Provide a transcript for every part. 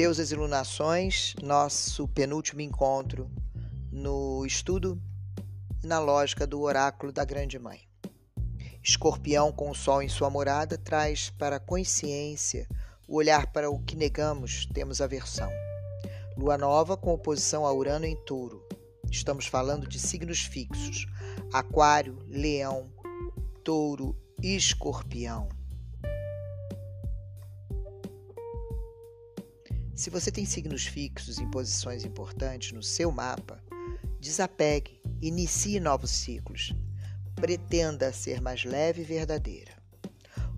Deusas Lunações, nosso penúltimo encontro no estudo e na lógica do oráculo da Grande Mãe. Escorpião com o Sol em sua morada traz para a consciência o olhar para o que negamos, temos aversão. Lua nova com oposição a Urano em Touro. Estamos falando de signos fixos: Aquário, Leão, Touro e Escorpião. Se você tem signos fixos em posições importantes no seu mapa, desapegue, inicie novos ciclos. Pretenda ser mais leve e verdadeira.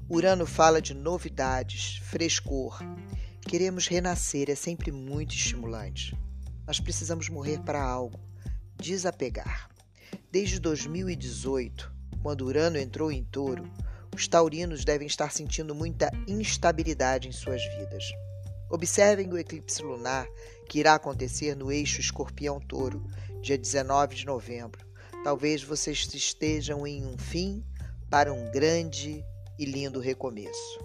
Urano fala de novidades, frescor. Queremos renascer, é sempre muito estimulante. Mas precisamos morrer para algo, desapegar. Desde 2018, quando Urano entrou em touro, os taurinos devem estar sentindo muita instabilidade em suas vidas. Observem o eclipse lunar que irá acontecer no eixo Escorpião-Touro, dia 19 de novembro. Talvez vocês estejam em um fim para um grande e lindo recomeço.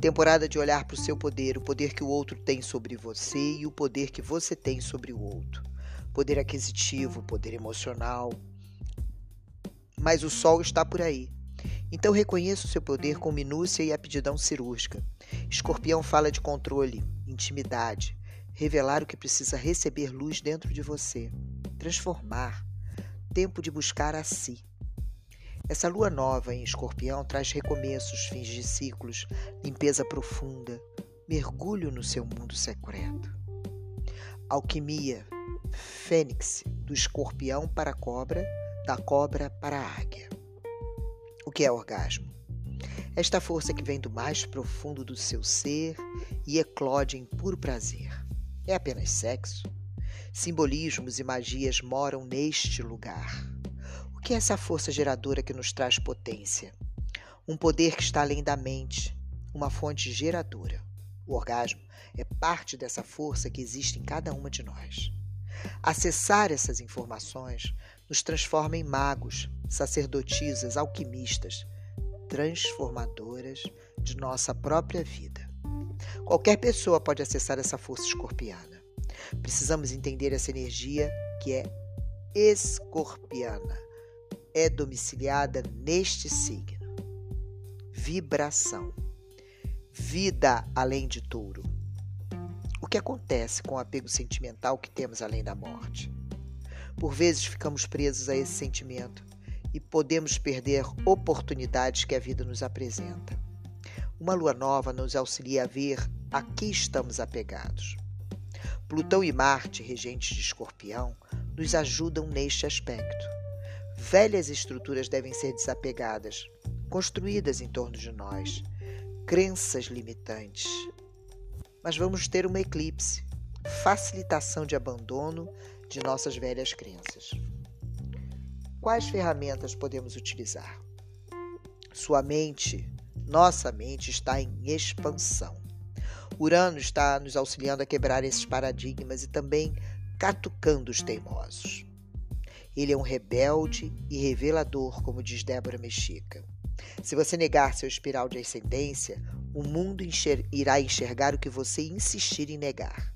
Temporada de olhar para o seu poder, o poder que o outro tem sobre você e o poder que você tem sobre o outro. Poder aquisitivo, poder emocional. Mas o sol está por aí. Então reconheça o seu poder com minúcia e aptidão cirúrgica. Escorpião fala de controle, intimidade, revelar o que precisa receber luz dentro de você, transformar, tempo de buscar a si. Essa lua nova em Escorpião traz recomeços, fins de ciclos, limpeza profunda, mergulho no seu mundo secreto. Alquimia, fênix, do escorpião para a cobra, da cobra para a águia. O que é orgasmo? Esta força que vem do mais profundo do seu ser e eclode em puro prazer. É apenas sexo? Simbolismos e magias moram neste lugar. O que é essa força geradora que nos traz potência? Um poder que está além da mente, uma fonte geradora. O orgasmo é parte dessa força que existe em cada uma de nós. Acessar essas informações nos transforma em magos, sacerdotisas, alquimistas, transformadoras de nossa própria vida. Qualquer pessoa pode acessar essa força escorpiana. Precisamos entender essa energia que é escorpiana, é domiciliada neste signo. Vibração. Vida além de touro. O que acontece com o apego sentimental que temos além da morte? Por vezes ficamos presos a esse sentimento e podemos perder oportunidades que a vida nos apresenta. Uma lua nova nos auxilia a ver a que estamos apegados. Plutão e Marte, regentes de Escorpião, nos ajudam neste aspecto. Velhas estruturas devem ser desapegadas, construídas em torno de nós, crenças limitantes. Mas vamos ter uma eclipse, facilitação de abandono de nossas velhas crenças. Quais ferramentas podemos utilizar? Sua mente, nossa mente, está em expansão. Urano está nos auxiliando a quebrar esses paradigmas e também catucando os teimosos. Ele é um rebelde e revelador, como diz Débora Mexica. Se você negar seu espiral de ascendência, o mundo enxer irá enxergar o que você insistir em negar.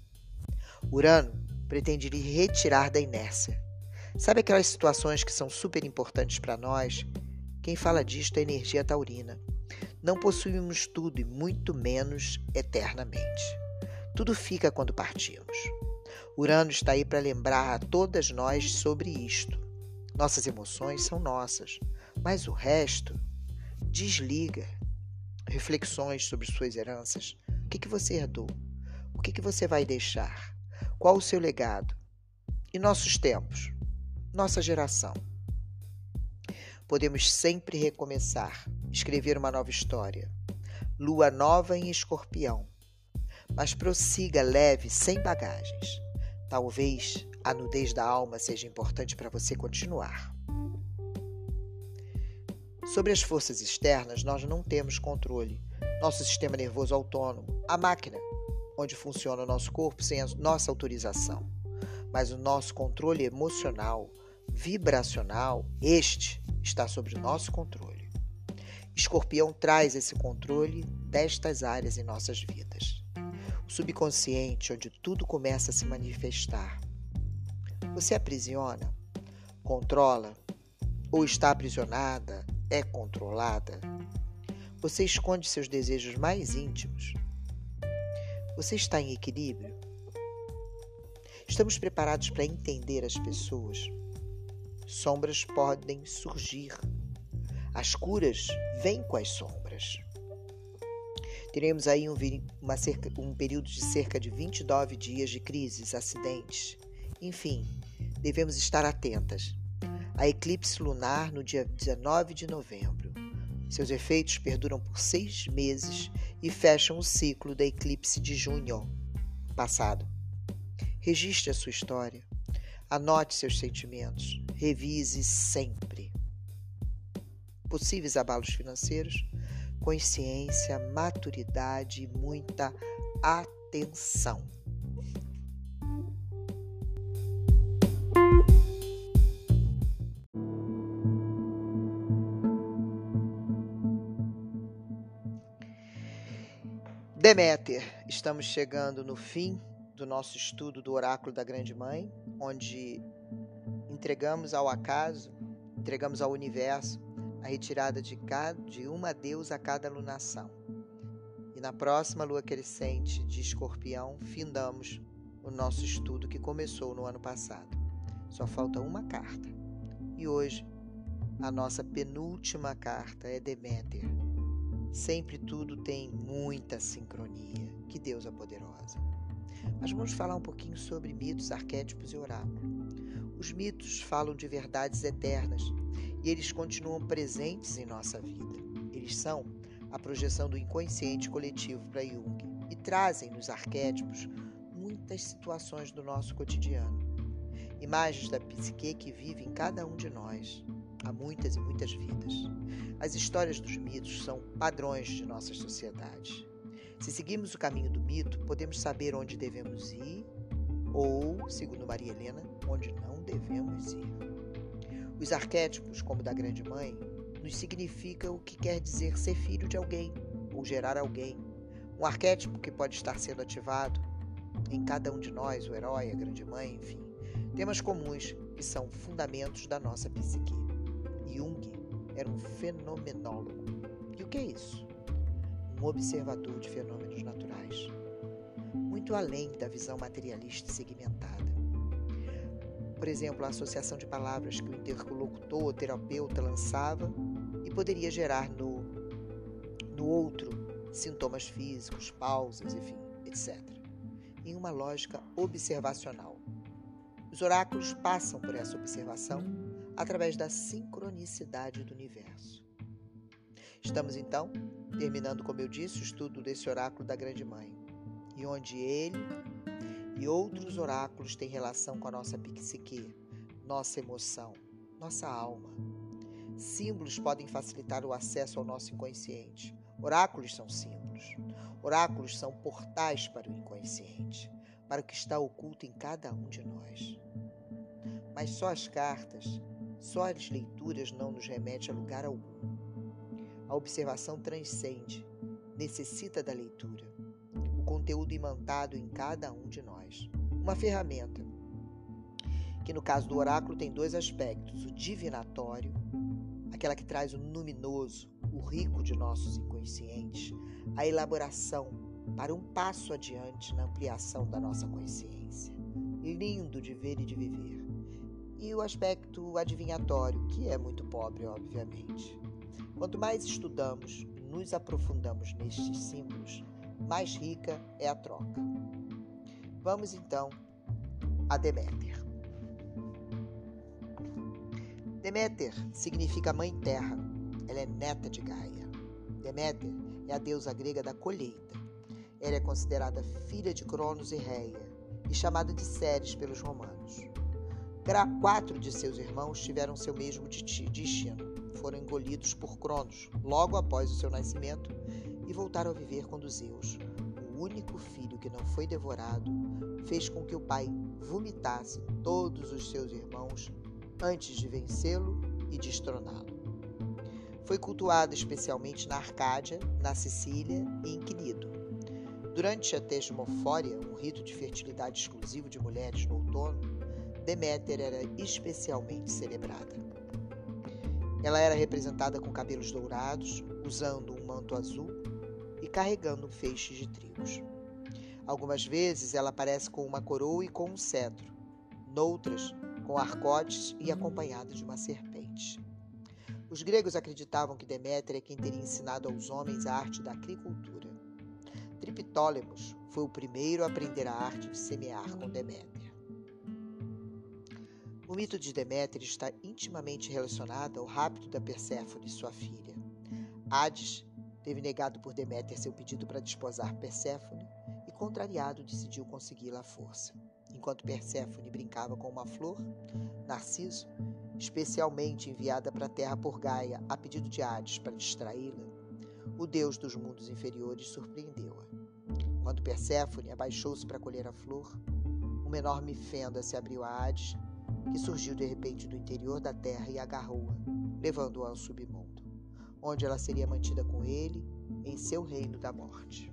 Urano pretende lhe retirar da inércia, Sabe aquelas situações que são super importantes para nós? Quem fala disto é a energia taurina. Não possuímos tudo e muito menos eternamente. Tudo fica quando partimos. Urano está aí para lembrar a todas nós sobre isto. Nossas emoções são nossas, mas o resto desliga. Reflexões sobre suas heranças. O que, que você herdou? O que, que você vai deixar? Qual o seu legado? E nossos tempos? Nossa geração. Podemos sempre recomeçar, escrever uma nova história. Lua nova em escorpião. Mas prossiga leve, sem bagagens. Talvez a nudez da alma seja importante para você continuar. Sobre as forças externas, nós não temos controle. Nosso sistema nervoso autônomo, a máquina, onde funciona o nosso corpo sem a nossa autorização. Mas o nosso controle emocional, vibracional, este está sob nosso controle. Escorpião traz esse controle destas áreas em nossas vidas. o subconsciente onde tudo começa a se manifestar. Você aprisiona, controla ou está aprisionada, é controlada? Você esconde seus desejos mais íntimos? Você está em equilíbrio? Estamos preparados para entender as pessoas? Sombras podem surgir. As curas vêm com as sombras. Teremos aí um, uma cerca, um período de cerca de 29 dias de crises, acidentes. Enfim, devemos estar atentas. A eclipse lunar no dia 19 de novembro. Seus efeitos perduram por seis meses e fecham o ciclo da eclipse de junho passado. Registre a sua história. Anote seus sentimentos. Revise sempre. Possíveis abalos financeiros consciência, maturidade e muita atenção. Deméter, estamos chegando no fim do nosso estudo do Oráculo da Grande Mãe, onde entregamos ao acaso, entregamos ao universo a retirada de, cada, de uma deusa a cada lunação. E na próxima lua crescente de escorpião, findamos o nosso estudo que começou no ano passado. Só falta uma carta. E hoje, a nossa penúltima carta é Deméter. Sempre tudo tem muita sincronia. Que deusa poderosa. Mas vamos falar um pouquinho sobre mitos, arquétipos e oráculos. Os mitos falam de verdades eternas e eles continuam presentes em nossa vida. Eles são a projeção do inconsciente coletivo para Jung e trazem nos arquétipos muitas situações do nosso cotidiano. Imagens da psique que vive em cada um de nós, há muitas e muitas vidas. As histórias dos mitos são padrões de nossas sociedades. Se seguirmos o caminho do mito, podemos saber onde devemos ir ou, segundo Maria Helena, onde não devemos ir. Os arquétipos, como da Grande Mãe, nos significam o que quer dizer ser filho de alguém ou gerar alguém. Um arquétipo que pode estar sendo ativado em cada um de nós, o herói, a Grande Mãe, enfim. Temas comuns que são fundamentos da nossa psique. Jung era um fenomenólogo. E o que é isso? Um observador de fenômenos naturais. Muito além da visão materialista segmentada. Por exemplo, a associação de palavras que o interlocutor ou terapeuta lançava e poderia gerar no, no outro sintomas físicos, pausas, enfim, etc. Em uma lógica observacional. Os oráculos passam por essa observação através da sincronicidade do universo. Estamos então terminando, como eu disse, o estudo desse oráculo da Grande Mãe, e onde ele e outros oráculos têm relação com a nossa psique, nossa emoção, nossa alma. Símbolos podem facilitar o acesso ao nosso inconsciente. Oráculos são símbolos. Oráculos são portais para o inconsciente, para o que está oculto em cada um de nós. Mas só as cartas, só as leituras não nos remete a lugar algum. A observação transcende, necessita da leitura conteúdo imantado em cada um de nós. Uma ferramenta que, no caso do oráculo, tem dois aspectos: o divinatório, aquela que traz o luminoso, o rico de nossos inconscientes, a elaboração para um passo adiante na ampliação da nossa consciência. Lindo de ver e de viver. E o aspecto adivinhatório, que é muito pobre, obviamente. Quanto mais estudamos nos aprofundamos nestes símbolos, mais rica é a troca. Vamos então a Deméter. Deméter significa mãe terra. Ela é neta de Gaia. Deméter é a deusa grega da colheita. Ela é considerada filha de Cronos e Reia e chamada de Ceres pelos romanos. Quatro de seus irmãos tiveram seu mesmo destino. Foram engolidos por Cronos logo após o seu nascimento e voltaram a viver quando Zeus, o único filho que não foi devorado, fez com que o pai vomitasse todos os seus irmãos antes de vencê-lo e destroná-lo. Foi cultuado especialmente na Arcádia, na Sicília e em Quinido. Durante a tesmofória, um rito de fertilidade exclusivo de mulheres no outono, Deméter era especialmente celebrada. Ela era representada com cabelos dourados, usando um manto azul e carregando um feixe de trigos. Algumas vezes ela aparece com uma coroa e com um cetro, noutras, com arcotes e acompanhada de uma serpente. Os gregos acreditavam que Deméter é quem teria ensinado aos homens a arte da agricultura. Triptólemos foi o primeiro a aprender a arte de semear com Deméter. O mito de Deméter está intimamente relacionado ao rapto da Perséfone, sua filha. Hades teve negado por Deméter seu pedido para desposar Perséfone e, contrariado, decidiu consegui-la à força. Enquanto Perséfone brincava com uma flor, Narciso, especialmente enviada para a terra por Gaia a pedido de Hades para distraí-la, o deus dos mundos inferiores surpreendeu-a. Quando Perséfone abaixou-se para colher a flor, uma enorme fenda se abriu a Hades, que surgiu de repente do interior da terra e agarrou-a, levando-a ao submundo, onde ela seria mantida com ele em seu reino da morte.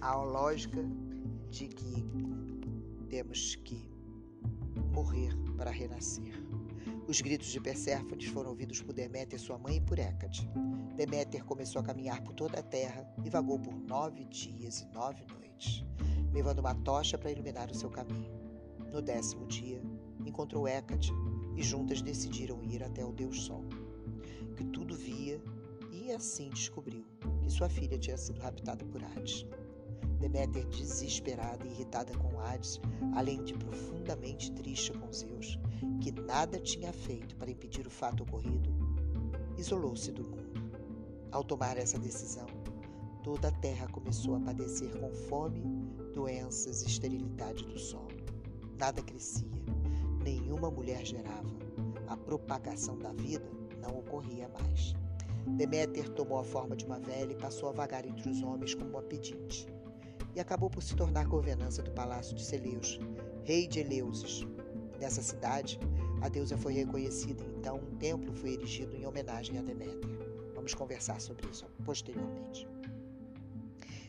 A lógica de que temos que morrer para renascer. Os gritos de Perséfones foram ouvidos por Deméter, sua mãe, e por Hécate. Deméter começou a caminhar por toda a terra e vagou por nove dias e nove noites, levando uma tocha para iluminar o seu caminho. No décimo dia, encontrou Hécate e juntas decidiram ir até o Deus Sol, que tudo via e assim descobriu que sua filha tinha sido raptada por Hades. Deméter, desesperada e irritada com Hades, além de profundamente triste com Zeus, que nada tinha feito para impedir o fato ocorrido, isolou-se do mundo. Ao tomar essa decisão, toda a terra começou a padecer com fome, doenças e esterilidade do solo. Nada crescia, nenhuma mulher gerava, a propagação da vida não ocorria mais. Deméter tomou a forma de uma velha e passou a vagar entre os homens como uma pedinte e acabou por se tornar governança do palácio de Celeus, rei de Eleusis. Nessa cidade, a deusa foi reconhecida então um templo foi erigido em homenagem a Deméter. Vamos conversar sobre isso posteriormente.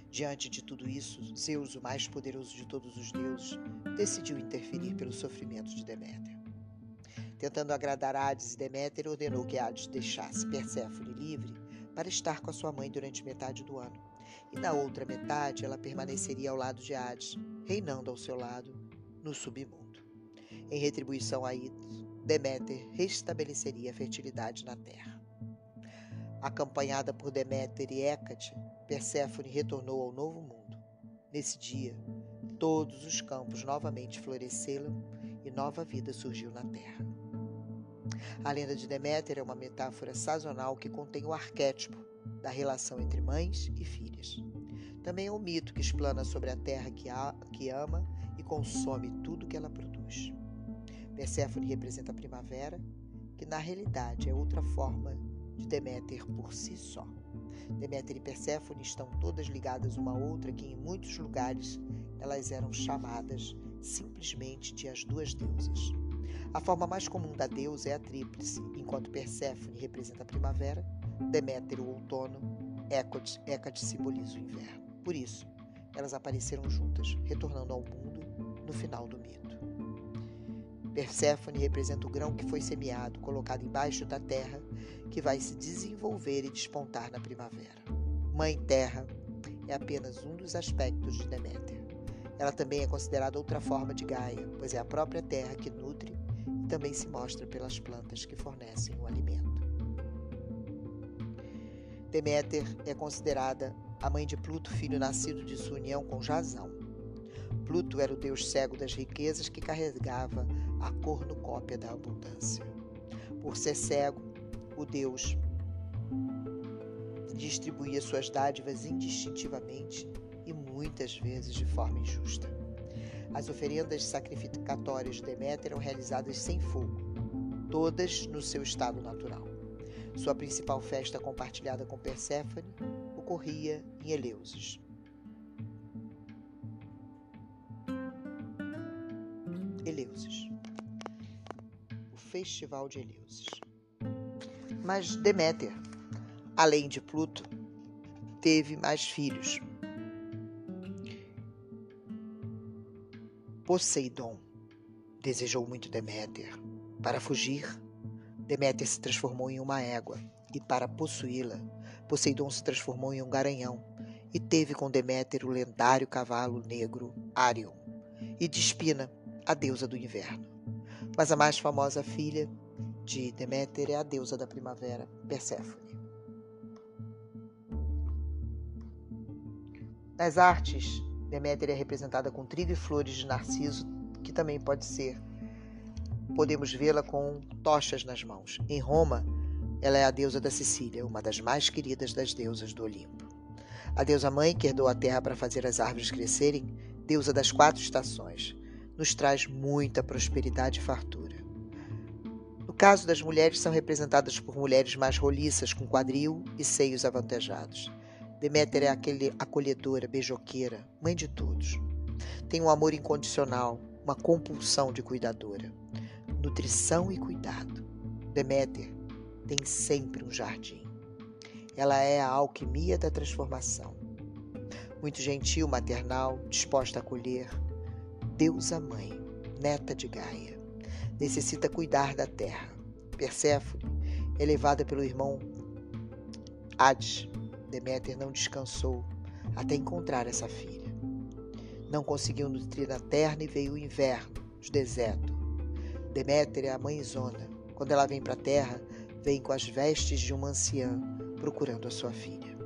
Diante de tudo isso, Zeus, o mais poderoso de todos os deuses, decidiu interferir pelo sofrimento de Deméter. Tentando agradar Hades Deméter, ordenou que Hades deixasse Perséfone livre para estar com a sua mãe durante metade do ano e na outra metade ela permaneceria ao lado de Hades, reinando ao seu lado no submundo. Em retribuição a isso, Deméter restabeleceria a fertilidade na terra. Acompanhada por Deméter e Hécate, Perséfone retornou ao novo mundo. Nesse dia, todos os campos novamente floresceram e nova vida surgiu na terra. A lenda de Deméter é uma metáfora sazonal que contém o arquétipo da relação entre mães e filhas. Também é um mito que explana sobre a terra que, a, que ama e consome tudo que ela produz. Perséfone representa a primavera, que na realidade é outra forma de Deméter por si só. Deméter e Perséfone estão todas ligadas uma à outra, que em muitos lugares elas eram chamadas simplesmente de as duas deusas. A forma mais comum da deusa é a tríplice, enquanto Perséfone representa a primavera, Deméter o outono, Hécate, simboliza o inverno. Por isso, elas apareceram juntas, retornando ao mundo no final do mito. Perséfone representa o grão que foi semeado, colocado embaixo da terra, que vai se desenvolver e despontar na primavera. Mãe Terra é apenas um dos aspectos de Deméter. Ela também é considerada outra forma de Gaia, pois é a própria terra que nutre e também se mostra pelas plantas que fornecem o alimento. Deméter é considerada a mãe de Pluto, filho nascido de sua união com Jasão. Pluto era o deus cego das riquezas que carregava a cornucópia da abundância. Por ser cego, o deus distribuía suas dádivas indistintivamente e muitas vezes de forma injusta. As oferendas sacrificatórias de Deméter eram realizadas sem fogo, todas no seu estado natural. Sua principal festa compartilhada com Perséfone ocorria em Eleusis. Eleusis. Festival de Eleusis. Mas Deméter, além de Pluto, teve mais filhos. Poseidon desejou muito Deméter. Para fugir, Deméter se transformou em uma égua, e para possuí-la, Poseidon se transformou em um garanhão e teve com Deméter o lendário cavalo negro Arion, e Despina, a deusa do inverno. Mas a mais famosa filha de Deméter é a deusa da primavera, Perséfone. Nas artes, Deméter é representada com trigo e flores de narciso, que também pode ser. Podemos vê-la com tochas nas mãos. Em Roma, ela é a deusa da Sicília, uma das mais queridas das deusas do Olimpo. A deusa mãe, que herdou a terra para fazer as árvores crescerem, deusa das quatro estações, nos traz muita prosperidade e fartura. No caso das mulheres, são representadas por mulheres mais roliças, com quadril e seios avantajados. Deméter é aquele acolhedora, beijoqueira, mãe de todos. Tem um amor incondicional, uma compulsão de cuidadora. Nutrição e cuidado. Deméter tem sempre um jardim. Ela é a alquimia da transformação. Muito gentil, maternal, disposta a acolher. Deusa mãe, neta de Gaia. Necessita cuidar da terra. Perséfone é levada pelo irmão Hades, Deméter não descansou até encontrar essa filha. Não conseguiu nutrir a terra e veio o inverno, o deserto. Deméter é a mãezona. Quando ela vem para a terra, vem com as vestes de uma anciã procurando a sua filha.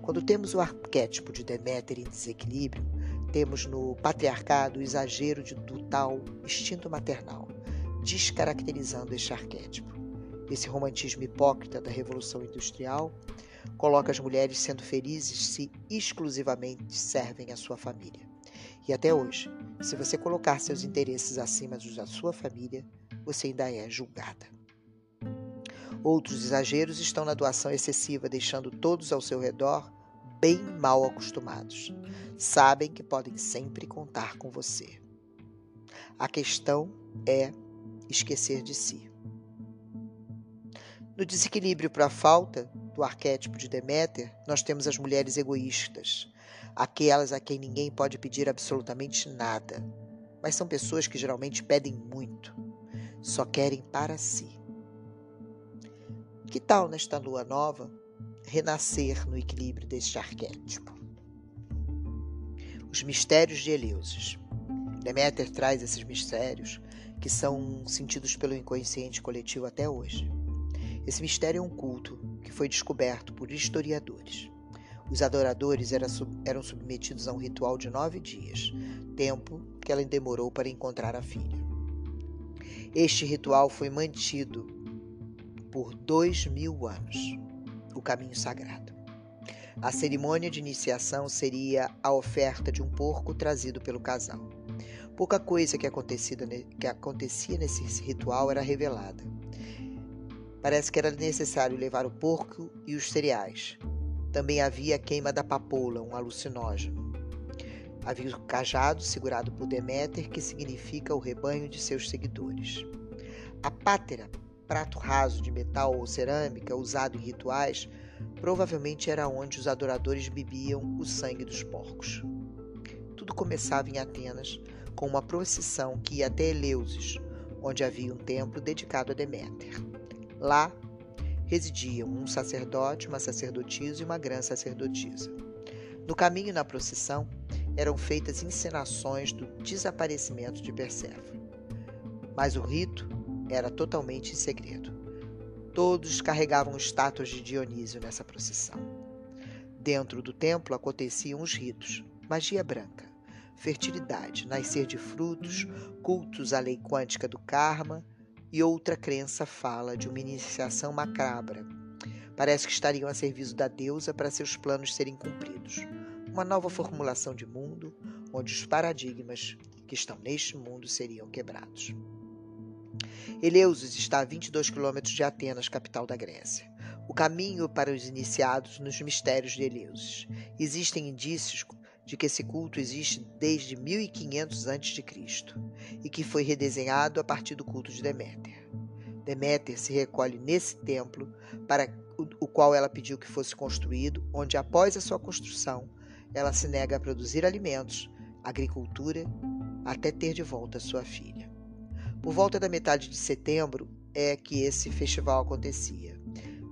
Quando temos o arquétipo de Deméter em desequilíbrio, temos no patriarcado o exagero de, do tal instinto maternal, descaracterizando este arquétipo. Esse romantismo hipócrita da Revolução Industrial coloca as mulheres sendo felizes se exclusivamente servem a sua família. E até hoje, se você colocar seus interesses acima dos da sua família, você ainda é julgada. Outros exageros estão na doação excessiva, deixando todos ao seu redor bem mal acostumados. Sabem que podem sempre contar com você. A questão é esquecer de si. No desequilíbrio para a falta, do arquétipo de Deméter, nós temos as mulheres egoístas, aquelas a quem ninguém pode pedir absolutamente nada, mas são pessoas que geralmente pedem muito, só querem para si. Que tal nesta lua nova renascer no equilíbrio deste arquétipo? Os mistérios de Eleusis. Deméter traz esses mistérios que são sentidos pelo inconsciente coletivo até hoje. Esse mistério é um culto que foi descoberto por historiadores. Os adoradores eram submetidos a um ritual de nove dias, tempo que ela demorou para encontrar a filha. Este ritual foi mantido por dois mil anos o caminho sagrado. A cerimônia de iniciação seria a oferta de um porco trazido pelo casal. Pouca coisa que acontecia nesse ritual era revelada. Parece que era necessário levar o porco e os cereais. Também havia a queima da papoula, um alucinógeno. Havia o cajado segurado por Deméter, que significa o rebanho de seus seguidores. A pátera, prato raso de metal ou cerâmica usado em rituais, provavelmente era onde os adoradores bebiam o sangue dos porcos. Tudo começava em Atenas com uma procissão que ia até Eleusis, onde havia um templo dedicado a Deméter. Lá residiam um sacerdote, uma sacerdotisa e uma grã sacerdotisa. No caminho na procissão eram feitas encenações do desaparecimento de Perséfone. Mas o rito era totalmente em segredo. Todos carregavam estátuas de Dionísio nessa procissão. Dentro do templo aconteciam os ritos: magia branca, fertilidade, nascer de frutos, cultos à lei quântica do karma, e outra crença fala de uma iniciação macabra. Parece que estariam a serviço da deusa para seus planos serem cumpridos. Uma nova formulação de mundo, onde os paradigmas que estão neste mundo seriam quebrados. Eleusis está a 22 quilômetros de Atenas, capital da Grécia. O caminho para os iniciados nos mistérios de Eleusis. Existem indícios de que esse culto existe desde 1500 a.C. e que foi redesenhado a partir do culto de Deméter. Deméter se recolhe nesse templo para o qual ela pediu que fosse construído, onde após a sua construção ela se nega a produzir alimentos, agricultura, até ter de volta sua filha. Por volta da metade de setembro é que esse festival acontecia.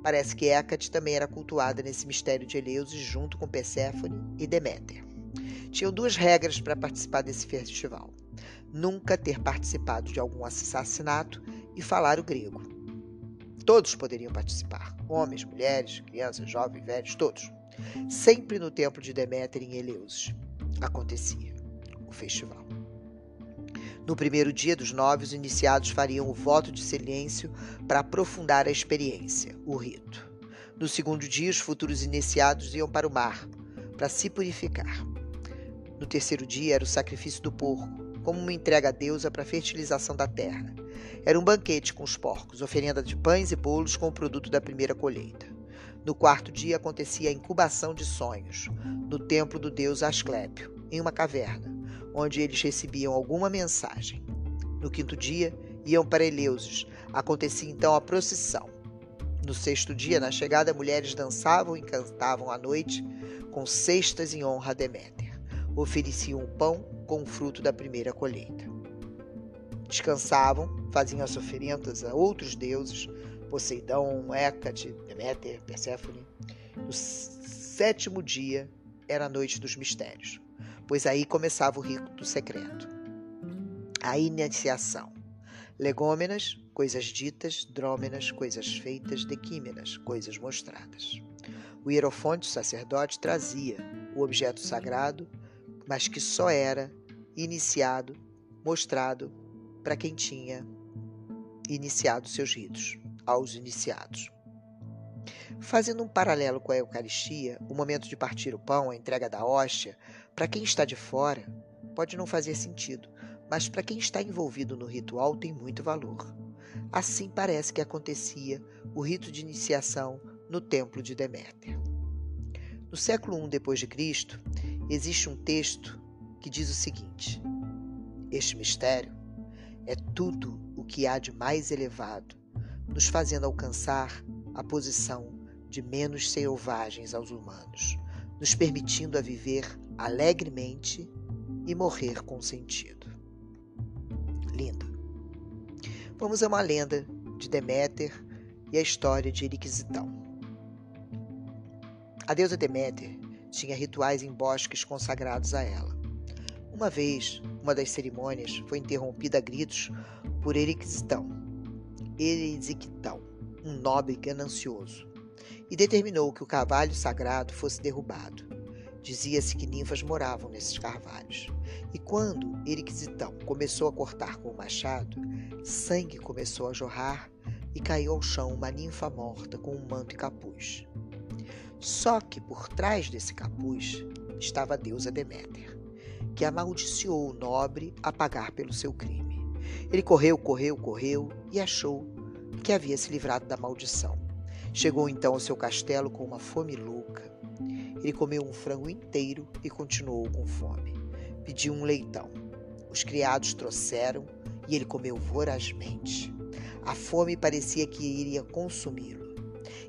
Parece que Hecate também era cultuada nesse mistério de Eleusis junto com Perséfone e Deméter. Tinham duas regras para participar desse festival: nunca ter participado de algum assassinato e falar o grego. Todos poderiam participar: homens, mulheres, crianças, jovens, velhos, todos. Sempre no templo de Deméter em Eleusis acontecia o festival. No primeiro dia dos nove, os iniciados fariam o voto de silêncio para aprofundar a experiência, o rito. No segundo dia, os futuros iniciados iam para o mar para se purificar. No terceiro dia era o sacrifício do porco, como uma entrega a deusa para a fertilização da terra. Era um banquete com os porcos, oferenda de pães e bolos com o produto da primeira colheita. No quarto dia acontecia a incubação de sonhos, no templo do deus Asclépio, em uma caverna onde eles recebiam alguma mensagem. No quinto dia, iam para Eleusis. Acontecia então a procissão. No sexto dia, na chegada, mulheres dançavam e cantavam à noite com cestas em honra a Deméter. Ofereciam o pão com o fruto da primeira colheita. Descansavam, faziam as oferendas a outros deuses, Poseidão, Hécate, Deméter, Perséfone. No sétimo dia era a noite dos mistérios pois aí começava o rito secreto. A iniciação. Legômenas, coisas ditas, drômenas, coisas feitas, dequímenas, coisas mostradas. O hierofonte, o sacerdote, trazia o objeto sagrado, mas que só era iniciado, mostrado para quem tinha iniciado seus ritos, aos iniciados. Fazendo um paralelo com a Eucaristia, o momento de partir o pão, a entrega da hóstia, para quem está de fora, pode não fazer sentido, mas para quem está envolvido no ritual tem muito valor. Assim parece que acontecia o rito de iniciação no templo de Deméter. No século I depois de Cristo, existe um texto que diz o seguinte: Este mistério é tudo o que há de mais elevado, nos fazendo alcançar a posição de menos selvagens aos humanos, nos permitindo a viver alegremente e morrer com sentido. Linda. Vamos a uma lenda de Deméter e a história de Eriquisitão. A deusa Deméter tinha rituais em bosques consagrados a ela. Uma vez, uma das cerimônias foi interrompida a gritos por Eriquisitão, Erisiquitão, um nobre ganancioso, e determinou que o cavalo sagrado fosse derrubado. Dizia-se que ninfas moravam nesses carvalhos. E quando Eriquisitão começou a cortar com o machado, sangue começou a jorrar e caiu ao chão uma ninfa morta com um manto e capuz. Só que por trás desse capuz estava a deusa Deméter, que amaldiçoou o nobre a pagar pelo seu crime. Ele correu, correu, correu e achou que havia se livrado da maldição. Chegou então ao seu castelo com uma fome louca ele comeu um frango inteiro e continuou com fome. Pediu um leitão. Os criados trouxeram e ele comeu vorazmente. A fome parecia que iria consumi-lo.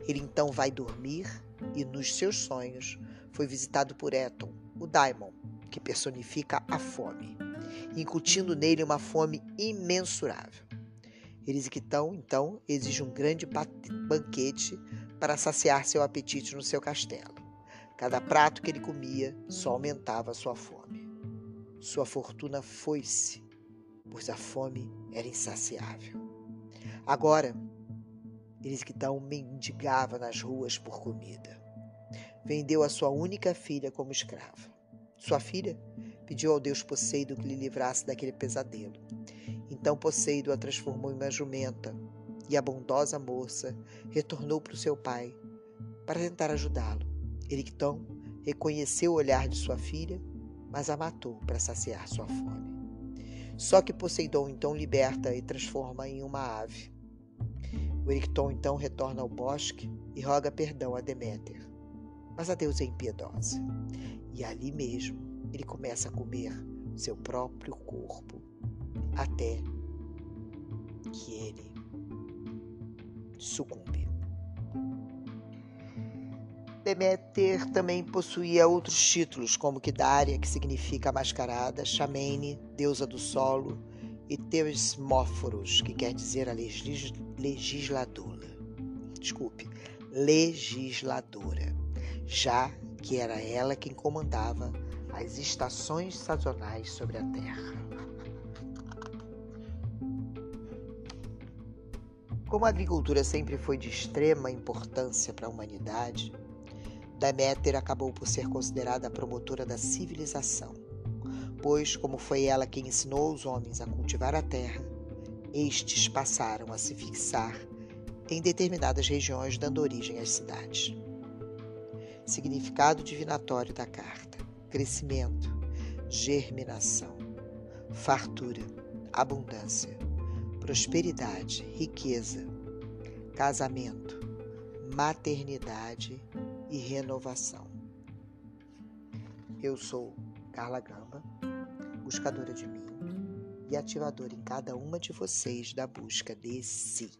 Ele então vai dormir e, nos seus sonhos, foi visitado por Eton, o Daimon, que personifica a fome, incutindo nele uma fome imensurável. Erisictão, então, exige um grande banquete para saciar seu apetite no seu castelo. Cada prato que ele comia só aumentava sua fome. Sua fortuna foi-se, pois a fome era insaciável. Agora, Elisquitão mendigava nas ruas por comida. Vendeu a sua única filha como escrava. Sua filha pediu ao deus Poseido que lhe livrasse daquele pesadelo. Então Poseido a transformou em uma jumenta e a bondosa moça retornou para o seu pai para tentar ajudá-lo. Ericton reconheceu o olhar de sua filha, mas a matou para saciar sua fome. Só que Poseidon então liberta e transforma em uma ave. O Ericton então retorna ao bosque e roga perdão a Deméter. Mas a deusa é impiedosa. E ali mesmo ele começa a comer seu próprio corpo até que ele sucumbe. Deméter também possuía outros títulos, como Kidária, que significa mascarada, Chamene, deusa do solo, e Teusmóforos, que quer dizer a legis legisladora. Desculpe, legisladora, já que era ela quem comandava as estações sazonais sobre a Terra. Como a agricultura sempre foi de extrema importância para a humanidade, Deméter acabou por ser considerada a promotora da civilização, pois, como foi ela quem ensinou os homens a cultivar a terra, estes passaram a se fixar em determinadas regiões, dando origem às cidades. Significado divinatório da carta: crescimento, germinação, fartura, abundância, prosperidade, riqueza, casamento, maternidade e renovação. Eu sou Carla Gamba, buscadora de mim e ativadora em cada uma de vocês da busca de si.